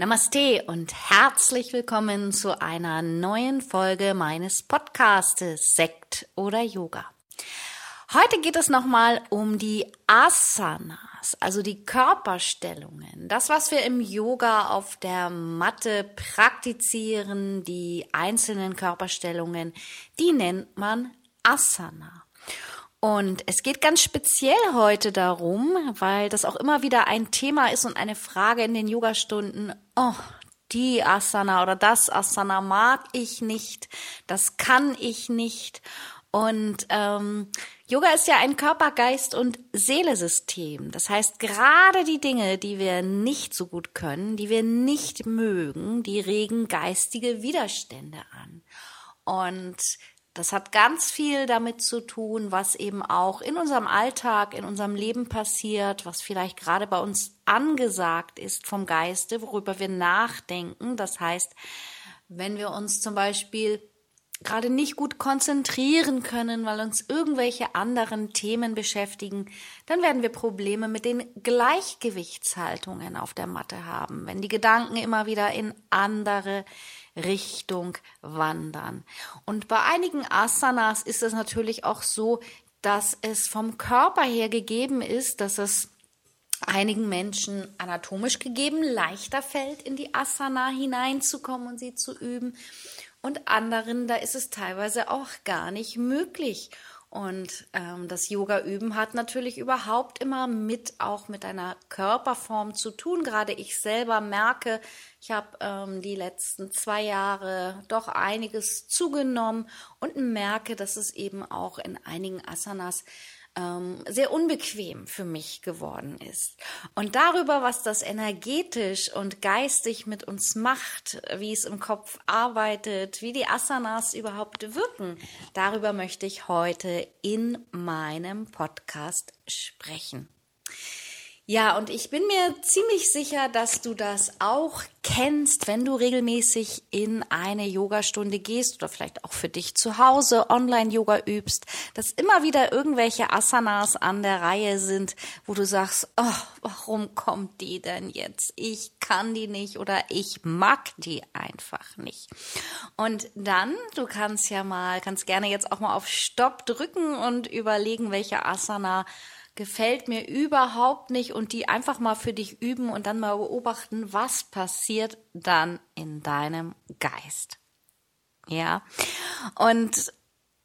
Namaste und herzlich willkommen zu einer neuen Folge meines Podcastes Sekt oder Yoga. Heute geht es nochmal um die Asanas, also die Körperstellungen. Das, was wir im Yoga auf der Matte praktizieren, die einzelnen Körperstellungen, die nennt man Asana. Und es geht ganz speziell heute darum, weil das auch immer wieder ein Thema ist und eine Frage in den Yogastunden, oh, die Asana oder das Asana mag ich nicht, das kann ich nicht. Und ähm, Yoga ist ja ein Körper, Geist und Seelesystem. Das heißt, gerade die Dinge, die wir nicht so gut können, die wir nicht mögen, die regen geistige Widerstände an. Und das hat ganz viel damit zu tun, was eben auch in unserem Alltag, in unserem Leben passiert, was vielleicht gerade bei uns angesagt ist vom Geiste, worüber wir nachdenken. Das heißt, wenn wir uns zum Beispiel gerade nicht gut konzentrieren können, weil uns irgendwelche anderen Themen beschäftigen, dann werden wir Probleme mit den Gleichgewichtshaltungen auf der Matte haben, wenn die Gedanken immer wieder in andere Richtung wandern. Und bei einigen Asanas ist es natürlich auch so, dass es vom Körper her gegeben ist, dass es einigen Menschen anatomisch gegeben leichter fällt, in die Asana hineinzukommen und sie zu üben. Und anderen, da ist es teilweise auch gar nicht möglich. Und ähm, das Yoga-Üben hat natürlich überhaupt immer mit auch mit einer Körperform zu tun. Gerade ich selber merke, ich habe ähm, die letzten zwei Jahre doch einiges zugenommen und merke, dass es eben auch in einigen Asanas ähm, sehr unbequem für mich geworden ist. Und darüber, was das energetisch und geistig mit uns macht, wie es im Kopf arbeitet, wie die Asanas überhaupt wirken, darüber möchte ich heute in meinem Podcast sprechen. Ja, und ich bin mir ziemlich sicher, dass du das auch kennst, wenn du regelmäßig in eine Yogastunde gehst oder vielleicht auch für dich zu Hause Online-Yoga übst, dass immer wieder irgendwelche Asanas an der Reihe sind, wo du sagst, oh, warum kommt die denn jetzt? Ich kann die nicht oder ich mag die einfach nicht. Und dann, du kannst ja mal, kannst gerne jetzt auch mal auf Stopp drücken und überlegen, welche Asana gefällt mir überhaupt nicht und die einfach mal für dich üben und dann mal beobachten, was passiert dann in deinem Geist. Ja. Und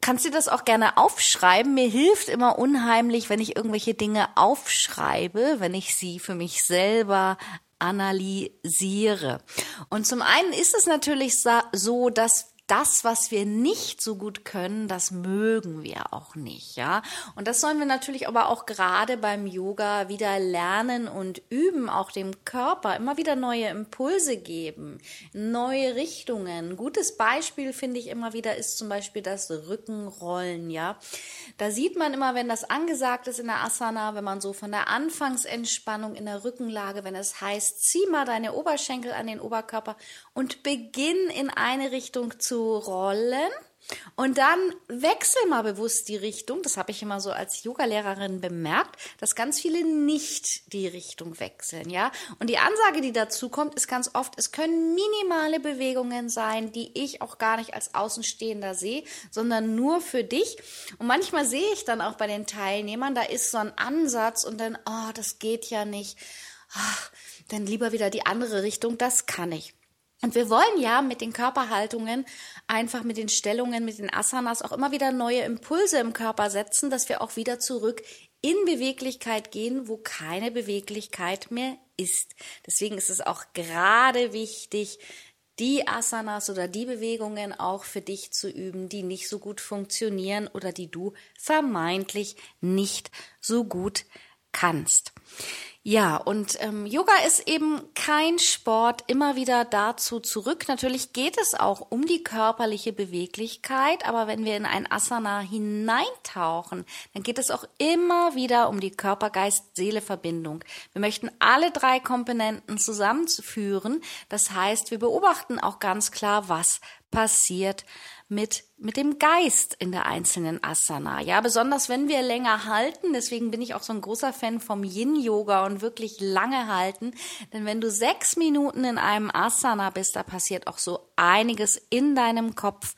kannst du das auch gerne aufschreiben. Mir hilft immer unheimlich, wenn ich irgendwelche Dinge aufschreibe, wenn ich sie für mich selber analysiere. Und zum einen ist es natürlich so, dass das, was wir nicht so gut können, das mögen wir auch nicht, ja. Und das sollen wir natürlich aber auch gerade beim Yoga wieder lernen und üben, auch dem Körper immer wieder neue Impulse geben, neue Richtungen. Ein gutes Beispiel finde ich immer wieder ist zum Beispiel das Rückenrollen, ja. Da sieht man immer, wenn das angesagt ist in der Asana, wenn man so von der Anfangsentspannung in der Rückenlage, wenn es heißt, zieh mal deine Oberschenkel an den Oberkörper und beginn in eine Richtung zu rollen. Und dann wechsel mal bewusst die Richtung. Das habe ich immer so als Yogalehrerin bemerkt, dass ganz viele nicht die Richtung wechseln, ja. Und die Ansage, die dazu kommt, ist ganz oft, es können minimale Bewegungen sein, die ich auch gar nicht als Außenstehender sehe, sondern nur für dich. Und manchmal sehe ich dann auch bei den Teilnehmern, da ist so ein Ansatz und dann, oh, das geht ja nicht. Ach, dann lieber wieder die andere Richtung, das kann ich. Und wir wollen ja mit den Körperhaltungen, einfach mit den Stellungen, mit den Asanas auch immer wieder neue Impulse im Körper setzen, dass wir auch wieder zurück in Beweglichkeit gehen, wo keine Beweglichkeit mehr ist. Deswegen ist es auch gerade wichtig, die Asanas oder die Bewegungen auch für dich zu üben, die nicht so gut funktionieren oder die du vermeintlich nicht so gut kannst. Ja, und ähm, Yoga ist eben kein Sport, immer wieder dazu zurück. Natürlich geht es auch um die körperliche Beweglichkeit, aber wenn wir in ein Asana hineintauchen, dann geht es auch immer wieder um die Körper-Geist-Seele-Verbindung. Wir möchten alle drei Komponenten zusammenführen. Das heißt, wir beobachten auch ganz klar, was passiert mit, mit dem Geist in der einzelnen Asana. Ja, besonders wenn wir länger halten. Deswegen bin ich auch so ein großer Fan vom Yin-Yoga und wirklich lange halten. Denn wenn du sechs Minuten in einem Asana bist, da passiert auch so einiges in deinem Kopf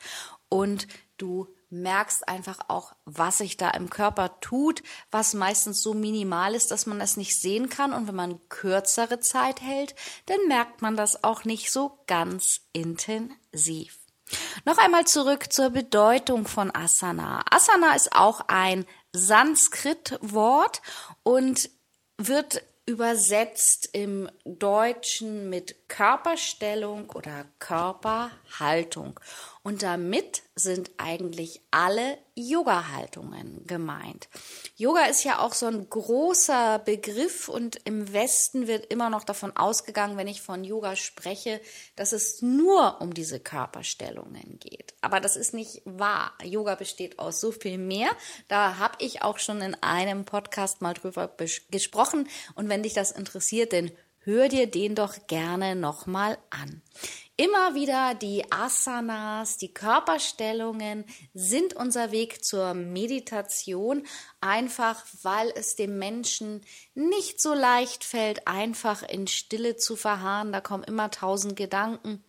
und du merkst einfach auch, was sich da im Körper tut, was meistens so minimal ist, dass man es nicht sehen kann. Und wenn man kürzere Zeit hält, dann merkt man das auch nicht so ganz intensiv. Noch einmal zurück zur Bedeutung von Asana. Asana ist auch ein Sanskrit-Wort und wird übersetzt im Deutschen mit Körperstellung oder Körperhaltung. Und damit sind eigentlich alle Yoga-Haltungen gemeint. Yoga ist ja auch so ein großer Begriff und im Westen wird immer noch davon ausgegangen, wenn ich von Yoga spreche, dass es nur um diese Körperstellungen geht. Aber das ist nicht wahr. Yoga besteht aus so viel mehr. Da habe ich auch schon in einem Podcast mal drüber gesprochen. Und wenn dich das interessiert, dann hör dir den doch gerne nochmal an. Immer wieder die Asanas, die Körperstellungen sind unser Weg zur Meditation, einfach weil es dem Menschen nicht so leicht fällt, einfach in Stille zu verharren. Da kommen immer tausend Gedanken,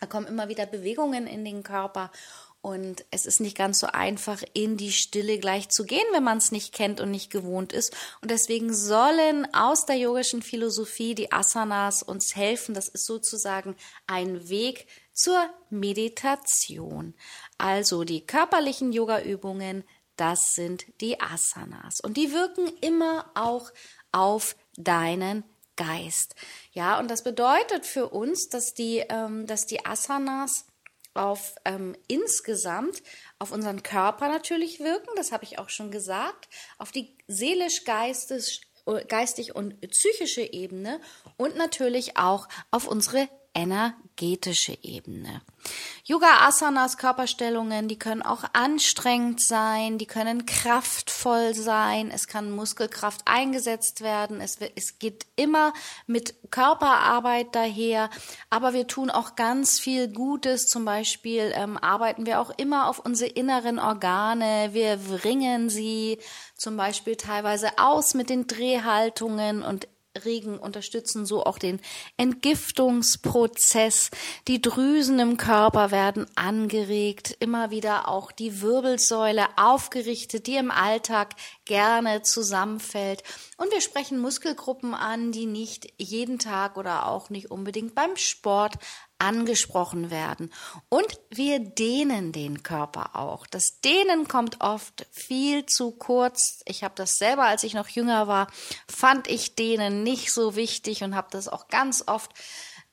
da kommen immer wieder Bewegungen in den Körper und es ist nicht ganz so einfach, in die Stille gleich zu gehen, wenn man es nicht kennt und nicht gewohnt ist. Und deswegen sollen aus der yogischen Philosophie die Asanas uns helfen. Das ist sozusagen ein Weg zur Meditation. Also die körperlichen Yoga-Übungen, das sind die Asanas. Und die wirken immer auch auf deinen Geist. Ja, und das bedeutet für uns, dass die, ähm, dass die Asanas auf ähm, insgesamt auf unseren Körper natürlich wirken, das habe ich auch schon gesagt, auf die seelisch-geistig geistig und psychische Ebene und natürlich auch auf unsere energetische Ebene. Yoga Asanas Körperstellungen, die können auch anstrengend sein, die können kraftvoll sein, es kann Muskelkraft eingesetzt werden, es, es geht immer mit Körperarbeit daher, aber wir tun auch ganz viel Gutes, zum Beispiel ähm, arbeiten wir auch immer auf unsere inneren Organe, wir bringen sie zum Beispiel teilweise aus mit den Drehhaltungen und regen, unterstützen so auch den Entgiftungsprozess. Die Drüsen im Körper werden angeregt, immer wieder auch die Wirbelsäule aufgerichtet, die im Alltag gerne zusammenfällt. Und wir sprechen Muskelgruppen an, die nicht jeden Tag oder auch nicht unbedingt beim Sport angesprochen werden. Und wir dehnen den Körper auch. Das Dehnen kommt oft viel zu kurz. Ich habe das selber, als ich noch jünger war, fand ich Dehnen nicht so wichtig und habe das auch ganz oft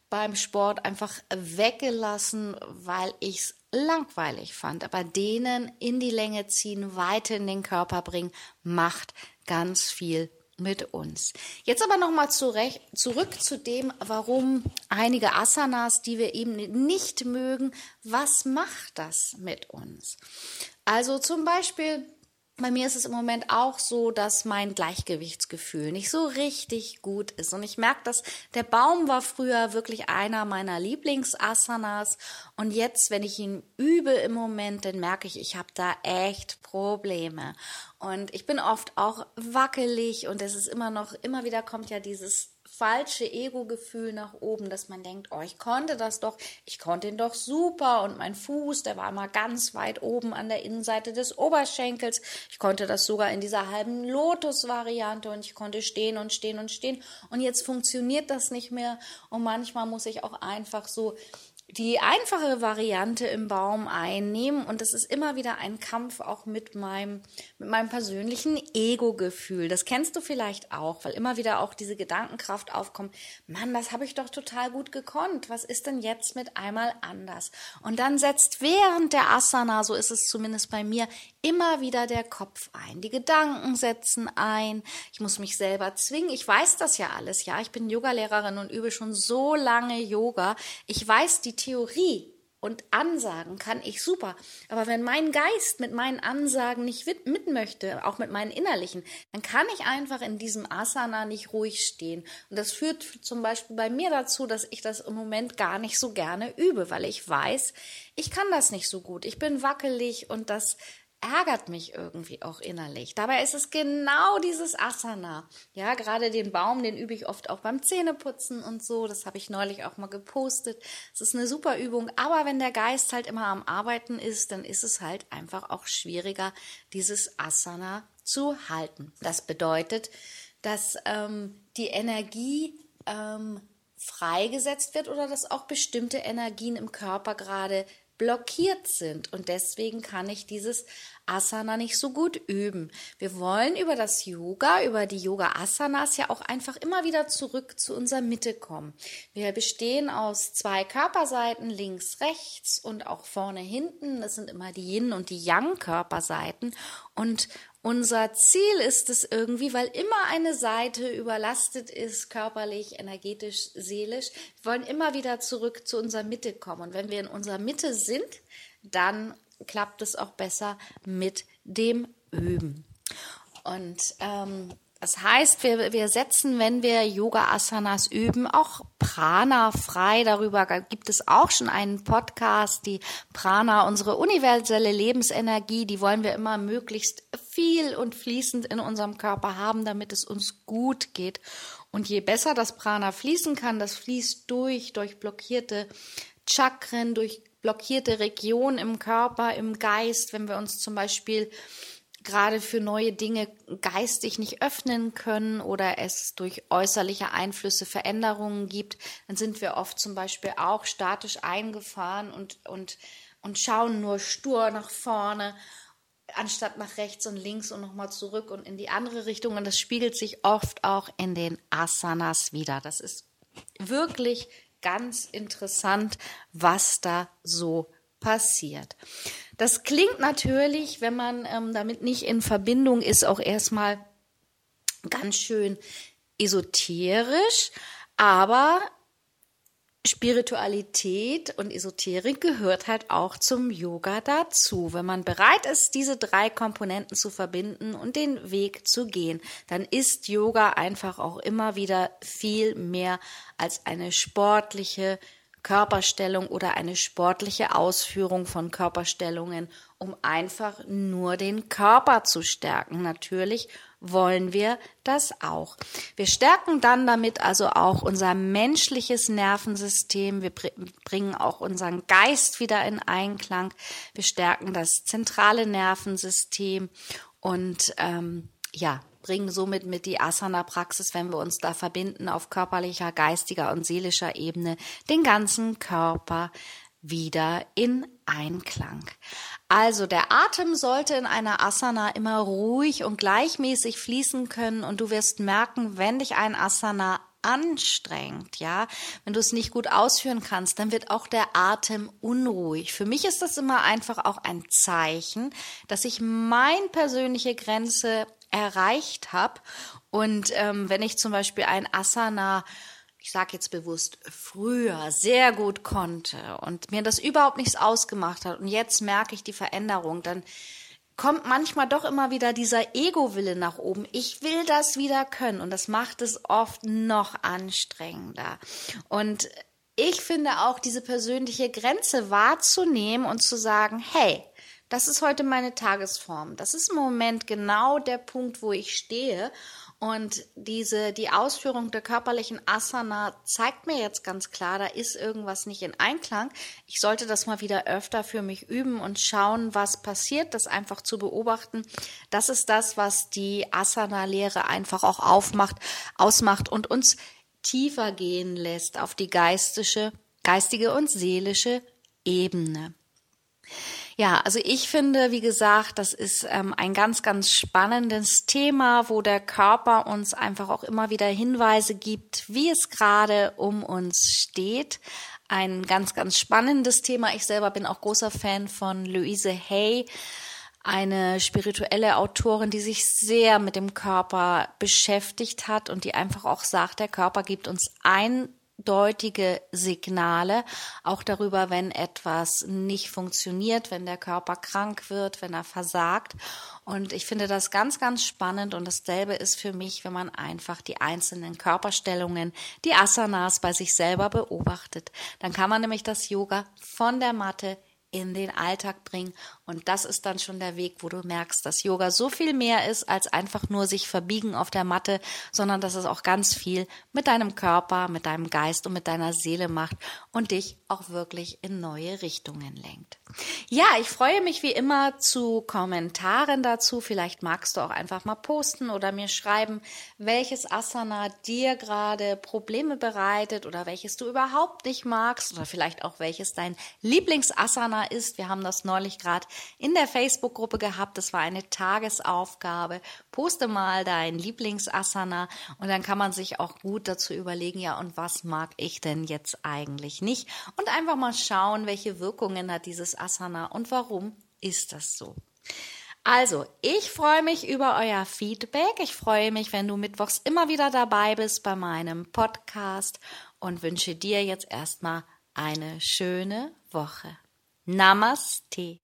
beim Sport einfach weggelassen, weil ich es langweilig fand. Aber Dehnen in die Länge ziehen, weiter in den Körper bringen, macht ganz viel mit uns. Jetzt aber nochmal zurück zu dem, warum einige Asanas, die wir eben nicht mögen, was macht das mit uns? Also zum Beispiel bei mir ist es im Moment auch so, dass mein Gleichgewichtsgefühl nicht so richtig gut ist. Und ich merke, dass der Baum war früher wirklich einer meiner Lieblingsasanas. Und jetzt, wenn ich ihn übe im Moment, dann merke ich, ich habe da echt Probleme. Und ich bin oft auch wackelig und es ist immer noch, immer wieder kommt ja dieses falsche Ego-Gefühl nach oben, dass man denkt, oh, ich konnte das doch, ich konnte ihn doch super und mein Fuß, der war immer ganz weit oben an der Innenseite des Oberschenkels. Ich konnte das sogar in dieser halben Lotus-Variante und ich konnte stehen und stehen und stehen und jetzt funktioniert das nicht mehr und manchmal muss ich auch einfach so die einfache Variante im Baum einnehmen und das ist immer wieder ein Kampf auch mit meinem mit meinem persönlichen Ego-Gefühl. Das kennst du vielleicht auch, weil immer wieder auch diese Gedankenkraft aufkommt. Mann, das habe ich doch total gut gekonnt. Was ist denn jetzt mit einmal anders? Und dann setzt während der Asana, so ist es zumindest bei mir, immer wieder der Kopf ein. Die Gedanken setzen ein. Ich muss mich selber zwingen. Ich weiß das ja alles, ja. Ich bin Yogalehrerin und übe schon so lange Yoga. Ich weiß die Theorie und Ansagen kann ich super. Aber wenn mein Geist mit meinen Ansagen nicht mit möchte, auch mit meinen innerlichen, dann kann ich einfach in diesem Asana nicht ruhig stehen. Und das führt zum Beispiel bei mir dazu, dass ich das im Moment gar nicht so gerne übe, weil ich weiß, ich kann das nicht so gut. Ich bin wackelig und das ärgert mich irgendwie auch innerlich. Dabei ist es genau dieses Asana. Ja, gerade den Baum, den übe ich oft auch beim Zähneputzen und so. Das habe ich neulich auch mal gepostet. Es ist eine super Übung. Aber wenn der Geist halt immer am Arbeiten ist, dann ist es halt einfach auch schwieriger, dieses Asana zu halten. Das bedeutet, dass ähm, die Energie ähm, freigesetzt wird oder dass auch bestimmte Energien im Körper gerade blockiert sind. Und deswegen kann ich dieses Asana nicht so gut üben. Wir wollen über das Yoga, über die Yoga-Asanas ja auch einfach immer wieder zurück zu unserer Mitte kommen. Wir bestehen aus zwei Körperseiten, links, rechts und auch vorne, hinten. Das sind immer die Yin- und die Yang-Körperseiten. Und unser Ziel ist es irgendwie, weil immer eine Seite überlastet ist, körperlich, energetisch, seelisch. Wir wollen immer wieder zurück zu unserer Mitte kommen. Und wenn wir in unserer Mitte sind, dann klappt es auch besser mit dem Üben. Und ähm, das heißt, wir, wir setzen, wenn wir Yoga-Asanas üben, auch Prana frei. Darüber gibt es auch schon einen Podcast, die Prana, unsere universelle Lebensenergie, die wollen wir immer möglichst viel und fließend in unserem Körper haben, damit es uns gut geht. Und je besser das Prana fließen kann, das fließt durch, durch blockierte Chakren, durch blockierte Regionen im Körper, im Geist, wenn wir uns zum Beispiel gerade für neue Dinge geistig nicht öffnen können oder es durch äußerliche Einflüsse Veränderungen gibt, dann sind wir oft zum Beispiel auch statisch eingefahren und, und, und schauen nur stur nach vorne, anstatt nach rechts und links und nochmal zurück und in die andere Richtung. Und das spiegelt sich oft auch in den Asanas wieder. Das ist wirklich ganz interessant, was da so passiert. Das klingt natürlich, wenn man ähm, damit nicht in Verbindung ist, auch erstmal ganz schön esoterisch, aber Spiritualität und Esoterik gehört halt auch zum Yoga dazu. Wenn man bereit ist, diese drei Komponenten zu verbinden und den Weg zu gehen, dann ist Yoga einfach auch immer wieder viel mehr als eine sportliche Körperstellung oder eine sportliche Ausführung von Körperstellungen, um einfach nur den Körper zu stärken. Natürlich wollen wir das auch. Wir stärken dann damit also auch unser menschliches Nervensystem. Wir bringen auch unseren Geist wieder in Einklang. Wir stärken das zentrale Nervensystem und ähm, ja, bringen somit mit die Asana-Praxis, wenn wir uns da verbinden, auf körperlicher, geistiger und seelischer Ebene, den ganzen Körper wieder in Einklang. Also der Atem sollte in einer Asana immer ruhig und gleichmäßig fließen können und du wirst merken, wenn dich ein Asana anstrengt, ja, wenn du es nicht gut ausführen kannst, dann wird auch der Atem unruhig. Für mich ist das immer einfach auch ein Zeichen, dass ich meine persönliche Grenze erreicht habe. Und ähm, wenn ich zum Beispiel ein Asana ich sage jetzt bewusst, früher sehr gut konnte und mir das überhaupt nichts ausgemacht hat und jetzt merke ich die Veränderung, dann kommt manchmal doch immer wieder dieser Ego-Wille nach oben. Ich will das wieder können und das macht es oft noch anstrengender. Und ich finde auch diese persönliche Grenze wahrzunehmen und zu sagen, hey, das ist heute meine Tagesform. Das ist im Moment genau der Punkt, wo ich stehe. Und diese, die Ausführung der körperlichen Asana zeigt mir jetzt ganz klar, da ist irgendwas nicht in Einklang. Ich sollte das mal wieder öfter für mich üben und schauen, was passiert, das einfach zu beobachten. Das ist das, was die Asana-Lehre einfach auch aufmacht, ausmacht und uns tiefer gehen lässt auf die geistige und seelische Ebene. Ja, also ich finde, wie gesagt, das ist ähm, ein ganz, ganz spannendes Thema, wo der Körper uns einfach auch immer wieder Hinweise gibt, wie es gerade um uns steht. Ein ganz, ganz spannendes Thema. Ich selber bin auch großer Fan von Louise Hay, eine spirituelle Autorin, die sich sehr mit dem Körper beschäftigt hat und die einfach auch sagt, der Körper gibt uns ein deutige Signale, auch darüber, wenn etwas nicht funktioniert, wenn der Körper krank wird, wenn er versagt. Und ich finde das ganz, ganz spannend. Und dasselbe ist für mich, wenn man einfach die einzelnen Körperstellungen, die Asanas bei sich selber beobachtet. Dann kann man nämlich das Yoga von der Matte in den Alltag bringen. Und das ist dann schon der Weg, wo du merkst, dass Yoga so viel mehr ist als einfach nur sich verbiegen auf der Matte, sondern dass es auch ganz viel mit deinem Körper, mit deinem Geist und mit deiner Seele macht und dich auch wirklich in neue Richtungen lenkt. Ja, ich freue mich wie immer zu Kommentaren dazu. Vielleicht magst du auch einfach mal posten oder mir schreiben, welches Asana dir gerade Probleme bereitet oder welches du überhaupt nicht magst oder vielleicht auch welches dein Lieblingsasana ist. Wir haben das neulich gerade in der Facebook-Gruppe gehabt. Das war eine Tagesaufgabe. Poste mal dein Lieblingsasana und dann kann man sich auch gut dazu überlegen, ja, und was mag ich denn jetzt eigentlich nicht? Und einfach mal schauen, welche Wirkungen hat dieses Asana und warum ist das so? Also, ich freue mich über euer Feedback. Ich freue mich, wenn du mittwochs immer wieder dabei bist bei meinem Podcast und wünsche dir jetzt erstmal eine schöne Woche. Namaste.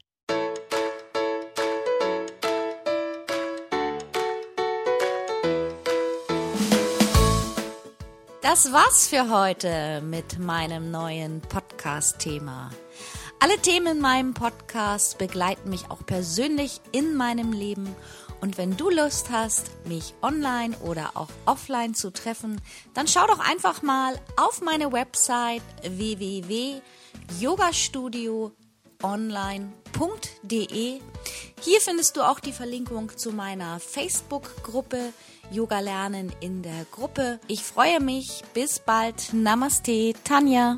Das war's für heute mit meinem neuen Podcast-Thema. Alle Themen in meinem Podcast begleiten mich auch persönlich in meinem Leben. Und wenn du Lust hast, mich online oder auch offline zu treffen, dann schau doch einfach mal auf meine Website www.yogastudioonline.de. Hier findest du auch die Verlinkung zu meiner Facebook-Gruppe Yoga lernen in der Gruppe. Ich freue mich. Bis bald. Namaste, Tanja.